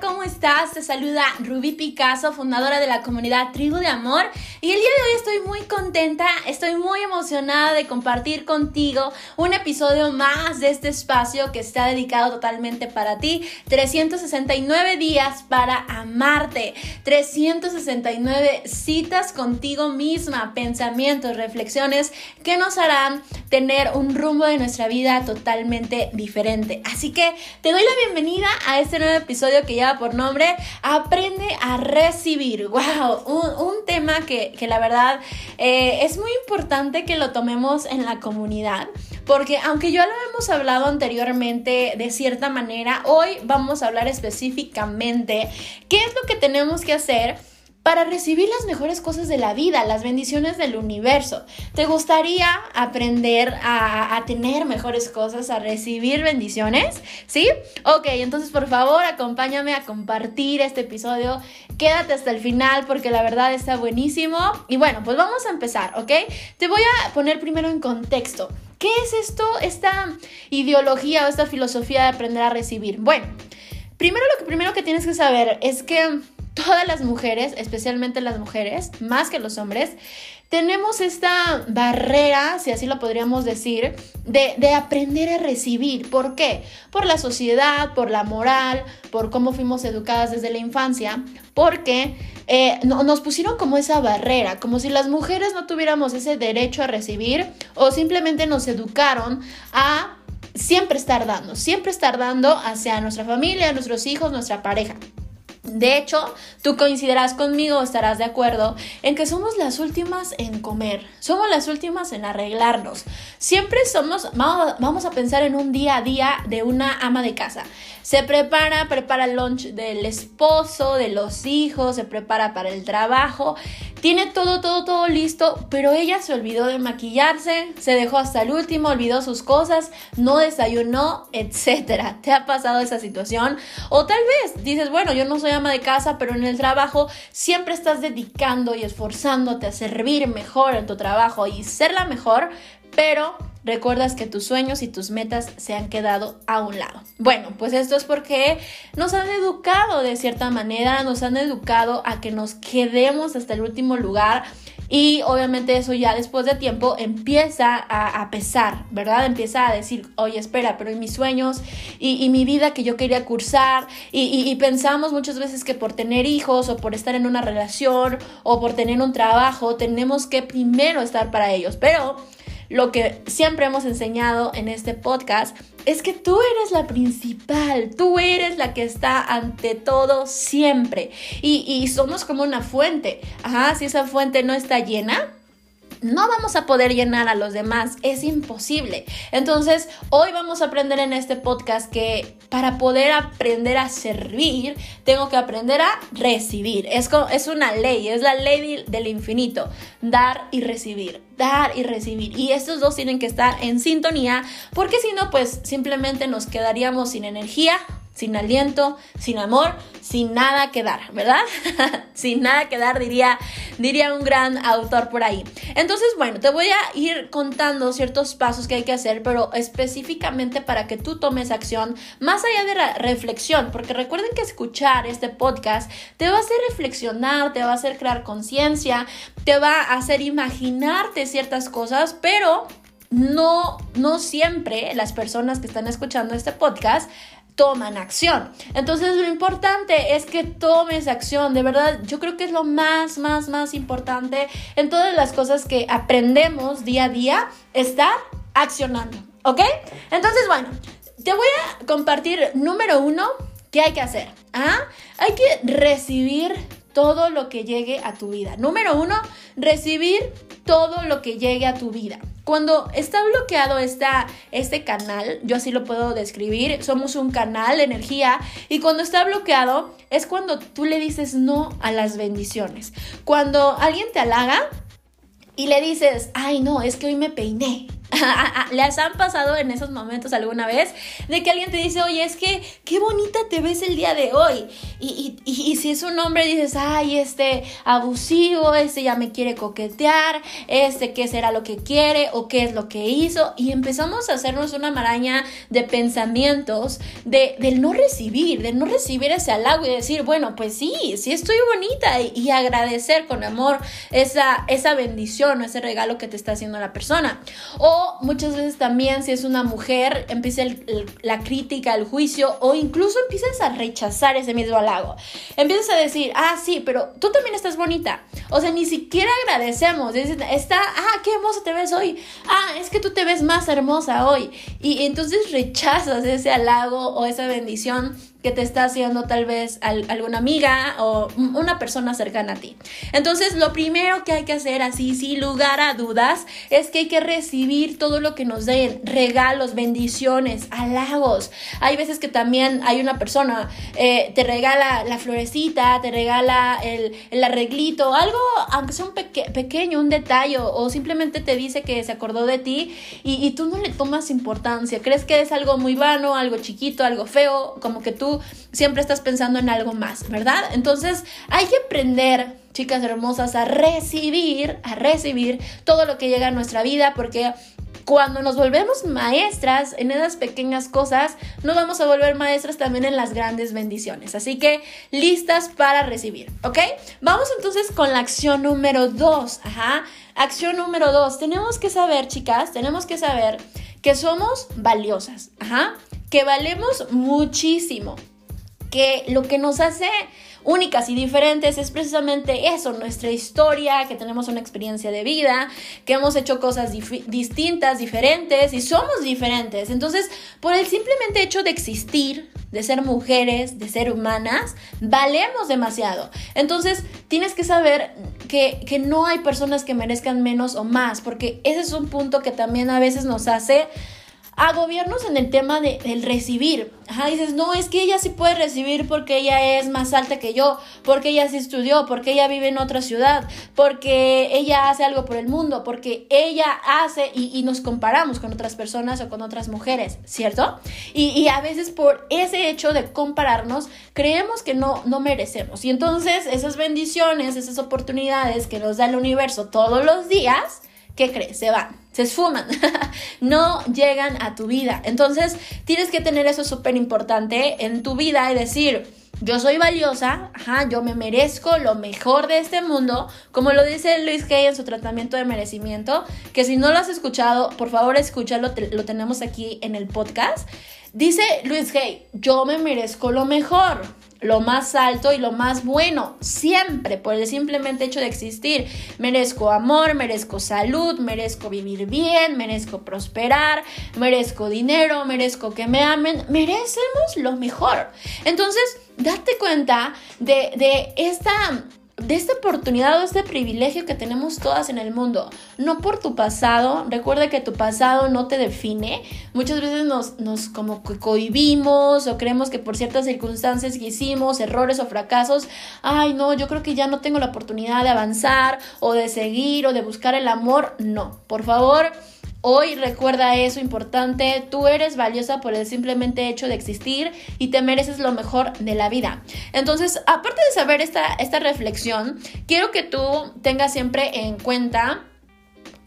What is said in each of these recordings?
¿Cómo estás? Te saluda Ruby Picasso, fundadora de la comunidad Tribu de Amor. Y el día de hoy estoy muy contenta, estoy muy emocionada de compartir contigo un episodio más de este espacio que está dedicado totalmente para ti. 369 días para amarte. 369 citas contigo misma, pensamientos, reflexiones que nos harán tener un rumbo de nuestra vida totalmente diferente. Así que te doy la bienvenida a este nuevo episodio que por nombre Aprende a recibir. ¡Wow! Un, tema que, la verdad eh, es muy importante que lo tomemos en la comunidad. Porque aunque ya lo hemos hablado anteriormente de cierta manera, hoy vamos a hablar específicamente qué es lo que tenemos que hacer para recibir las mejores cosas de la vida, las bendiciones del universo. ¿Te gustaría aprender a, tener mejores cosas, a recibir bendiciones? ¿Sí? Ok, entonces por favor acompáñame a compartir este episodio. Quédate hasta el final porque la verdad está buenísimo. Y bueno, pues vamos a empezar, ¿ok? Te voy a poner primero en contexto. ¿Qué es esto, esta ideología o esta filosofía de aprender a recibir? Bueno, primero lo que primero que tienes que saber es que todas las mujeres, especialmente las mujeres, más que los hombres, tenemos esta barrera, si así lo podríamos decir, de, aprender a recibir. ¿Por qué? Por la sociedad, por la moral, por cómo fuimos educadas desde la infancia, porque eh, nos pusieron como esa barrera, como si las mujeres no tuviéramos ese derecho a recibir o simplemente nos educaron a siempre estar dando, siempre estar dando hacia nuestra familia, nuestros hijos, nuestra pareja. De hecho, tú coincidirás conmigo, estarás de acuerdo en que somos las últimas en comer, somos las últimas en arreglarnos. Siempre somos, vamos a pensar en un día a día de una ama de casa. Se prepara, prepara el lunch del esposo, de los hijos, se prepara para el trabajo, tiene todo, todo, todo listo, pero ella se olvidó de maquillarse, se dejó hasta el último, olvidó sus cosas, no desayunó, etc. ¿Te ha pasado esa situación? O tal vez dices, bueno, yo no soy ama de casa, pero en el trabajo siempre estás dedicando y esforzándote a servir mejor en tu trabajo y ser la mejor, pero recuerdas que tus sueños y tus metas se han quedado a un lado. Bueno, pues esto es porque nos han educado de cierta manera, nos han educado a que nos quedemos hasta el último lugar. Y obviamente eso ya después de tiempo empieza a, pesar, ¿verdad? Empieza a decir, oye, espera, pero ¿y mis sueños? ¿Y, mi vida que yo quería cursar? Y, y pensamos muchas veces que por tener hijos o por estar en una relación o por tener un trabajo, tenemos que primero estar para ellos. Pero lo que siempre hemos enseñado en este podcast es que tú eres la principal, tú eres la que está ante todo siempre. Y, somos como una fuente. Ajá, si esa fuente no está llena, no vamos a poder llenar a los demás, es imposible. Entonces, hoy vamos a aprender en este podcast que para poder aprender a servir, tengo que aprender a recibir. Es, es una ley, es la ley del infinito, dar y recibir, dar y recibir. Y estos dos tienen que estar en sintonía, porque si no, pues simplemente nos quedaríamos sin energía sin aliento, sin amor, sin nada que dar, ¿verdad? sin nada que dar, diría, diría un gran autor por ahí. Entonces, bueno, te voy a ir contando ciertos pasos que hay que hacer, pero específicamente para que tú tomes acción, más allá de la reflexión, porque recuerden que escuchar este podcast te va a hacer reflexionar, te va a hacer crear conciencia, te va a hacer imaginarte ciertas cosas, pero no, no siempre las personas que están escuchando este podcast toman acción. Entonces lo importante es que tomes acción, de verdad, yo creo que es lo más, más, más importante en todas las cosas que aprendemos día a día, estar accionando, ¿ok? Entonces, bueno, te voy a compartir número uno, ¿qué hay que hacer? ¿Ah? Hay que recibir todo lo que llegue a tu vida. Número uno, recibir todo lo que llegue a tu vida. Cuando está bloqueado esta, este canal, yo así lo puedo describir, somos un canal de energía y cuando está bloqueado es cuando tú le dices no a las bendiciones. Cuando alguien te halaga y le dices, ay no, es que hoy me peiné, ¿Les han pasado en esos momentos alguna vez de que alguien te dice, oye, es que qué bonita te ves el día de hoy? Y, y, si es un hombre dices, ay, este abusivo, este ya me quiere coquetear, este qué será lo que quiere o qué es lo que hizo. Y empezamos a hacernos una maraña de pensamientos de, del no recibir, de no recibir ese halago y decir, bueno, pues sí, sí estoy bonita y, y agradecer con amor esa, esa bendición o ese regalo que te está haciendo la persona. O muchas veces también si es una mujer, empieza la crítica, el juicio o incluso empiezas a rechazar ese mismo halago. Empiezas a decir, ah, sí, pero tú también estás bonita. O sea, ni siquiera agradecemos. Está, ah, qué hermosa te ves hoy. Ah, es que tú te ves más hermosa hoy. Y entonces rechazas ese halago o esa bendición que te está haciendo tal vez alguna amiga o una persona cercana a ti. Entonces, lo primero que hay que hacer así, sin lugar a dudas, es que hay que recibir todo lo que nos den, regalos, bendiciones, halagos. Hay veces que también hay una persona, eh, te regala la florecita, te regala el, arreglito, algo, aunque sea un pequeño, un detalle, o simplemente te dice que se acordó de ti y, y tú no le tomas importancia. Crees que es algo muy vano, algo chiquito, algo feo, como que tú siempre estás pensando en algo más, ¿verdad? Entonces hay que aprender, chicas hermosas, a recibir, a recibir todo lo que llega a nuestra vida porque cuando nos volvemos maestras en esas pequeñas cosas, nos vamos a volver maestras también en las grandes bendiciones. Así que listas para recibir, ¿ok? Vamos entonces con la acción número dos. Ajá. Acción número dos. Tenemos que saber, chicas, tenemos que saber que somos valiosas. Ajá que valemos muchísimo, que lo que nos hace únicas y diferentes es precisamente eso, nuestra historia, que tenemos una experiencia de vida, que hemos hecho cosas distintas, diferentes y somos diferentes. Entonces, por el simplemente hecho de existir, de ser mujeres, de ser humanas, valemos demasiado. Entonces, tienes que saber que, que no hay personas que merezcan menos o más, porque ese es un punto que también a veces nos hace a gobiernos en el tema de, del recibir. Ajá, dices, no, es que ella sí puede recibir porque ella es más alta que yo, porque ella sí estudió, porque ella vive en otra ciudad, porque ella hace algo por el mundo, porque ella hace y, nos comparamos con otras personas o con otras mujeres, ¿cierto? Y, y, a veces por ese hecho de compararnos, creemos que no, no merecemos. Y entonces esas bendiciones, esas oportunidades que nos da el universo todos los días, ¿qué crees? Se van, se esfuman, no llegan a tu vida. Entonces, tienes que tener eso súper importante en tu vida y decir, yo soy valiosa, ajá, yo me merezco lo mejor de este mundo, como lo dice Luis Hay en su tratamiento de merecimiento, que si no lo has escuchado, por favor escúchalo, lo tenemos aquí en el podcast. Dice Luis Hay, yo me merezco lo mejor lo más alto y lo más bueno, siempre, por el simplemente hecho de existir. Merezco amor, merezco salud, merezco vivir bien, merezco prosperar, merezco dinero, merezco que me amen, merecemos lo mejor. Entonces, date cuenta de, de esta de esta oportunidad o este privilegio que tenemos todas en el mundo. No por tu pasado, recuerda que tu pasado no te define. Muchas veces nos, nos como cohibimos o creemos que por ciertas circunstancias que hicimos, errores o fracasos, ay no, yo creo que ya no tengo la oportunidad de avanzar o de seguir o de buscar el amor. No, por favor Hoy recuerda eso importante, tú eres valiosa por el simplemente hecho de existir y te mereces lo mejor de la vida. Entonces, aparte de saber esta, esta reflexión, quiero que tú tengas siempre en cuenta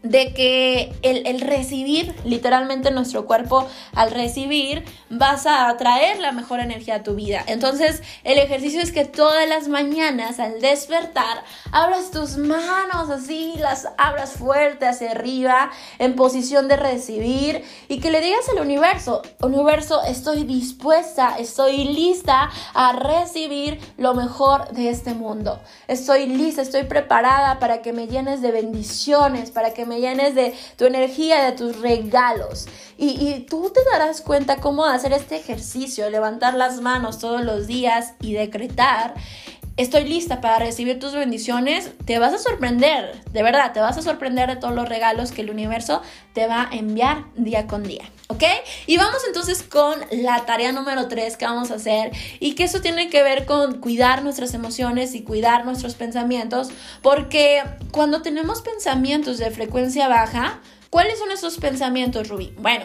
de que el, recibir, literalmente nuestro cuerpo al recibir, vas a atraer la mejor energía a tu vida. Entonces, el ejercicio es que todas las mañanas al despertar, abras tus manos así, las abras fuerte hacia arriba, en posición de recibir, y que le digas al universo, universo, estoy dispuesta, estoy lista a recibir lo mejor de este mundo. Estoy lista, estoy preparada para que me llenes de bendiciones, para que me llenes de tu energía, de tus regalos. Y, tú te darás cuenta cómo hacer este ejercicio, levantar las manos todos los días y decretar estoy lista para recibir tus bendiciones, te vas a sorprender, de verdad, te vas a sorprender de todos los regalos que el universo te va a enviar día con día, ¿ok? Y vamos entonces con la tarea número 3 que vamos a hacer y que eso tiene que ver con cuidar nuestras emociones y cuidar nuestros pensamientos, porque cuando tenemos pensamientos de frecuencia baja, ¿cuáles son esos pensamientos, Ruby? Bueno,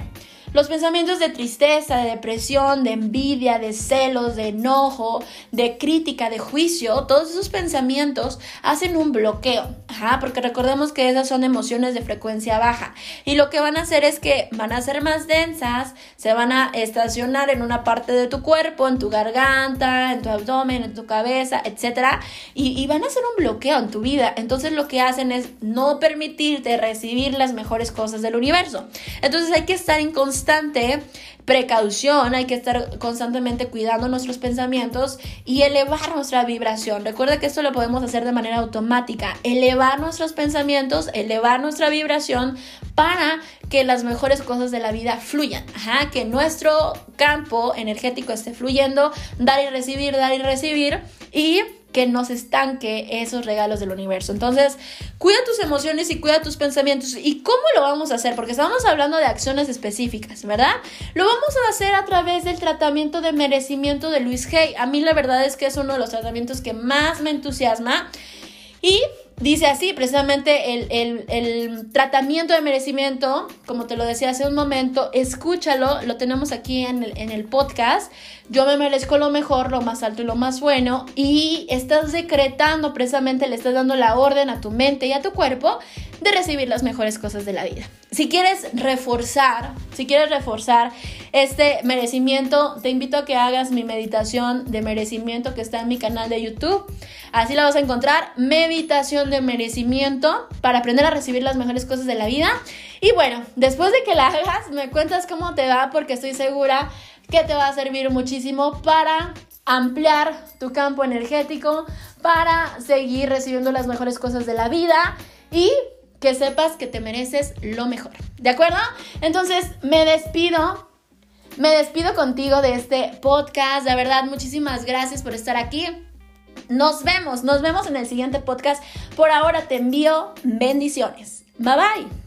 los pensamientos de tristeza, de depresión, de envidia, de celos, de enojo, de crítica, de juicio, todos esos pensamientos hacen un bloqueo. Porque recordemos que esas son emociones de frecuencia baja. Y lo que van a hacer es que van a ser más densas, se van a estacionar en una parte de tu cuerpo, en tu garganta, en tu abdomen, en tu cabeza, etc. Y, y van a hacer un bloqueo en tu vida. Entonces lo que hacen es no permitirte recibir las mejores cosas del universo. Entonces hay que estar en constante constante precaución, hay que estar constantemente cuidando nuestros pensamientos y elevar nuestra vibración. Recuerda que esto lo podemos hacer de manera automática, elevar nuestros pensamientos, elevar nuestra vibración para que las mejores cosas de la vida fluyan, que nuestro campo energético esté fluyendo, dar y recibir, dar y recibir y que nos estanque esos regalos del universo. Entonces, cuida tus emociones y cuida tus pensamientos. ¿Y cómo lo vamos a hacer? Porque estamos hablando de acciones específicas, ¿verdad? Lo vamos a hacer a través del tratamiento de merecimiento de Luis Hay. A mí la verdad es que es uno de los tratamientos que más me entusiasma. Y Dice así, precisamente el, tratamiento de merecimiento, como te lo decía hace un momento, escúchalo, lo tenemos aquí en el, en el podcast. Yo me merezco lo mejor, lo más alto y lo más bueno. Y estás decretando, precisamente le estás dando la orden a tu mente y a tu cuerpo de recibir las mejores cosas de la vida. Si quieres reforzar, si quieres reforzar este merecimiento, te invito a que hagas mi meditación de merecimiento que está en mi canal de YouTube. Así la vas a encontrar, meditación de merecimiento para aprender a recibir las mejores cosas de la vida. Y bueno, después de que la hagas, me cuentas cómo te va porque estoy segura que te va a servir muchísimo para ampliar tu campo energético, para seguir recibiendo las mejores cosas de la vida y que sepas que te mereces lo mejor. ¿De acuerdo? Entonces me despido. Me despido contigo de este podcast. De verdad, muchísimas gracias por estar aquí. Nos vemos, nos vemos en el siguiente podcast. Por ahora te envío bendiciones. Bye bye.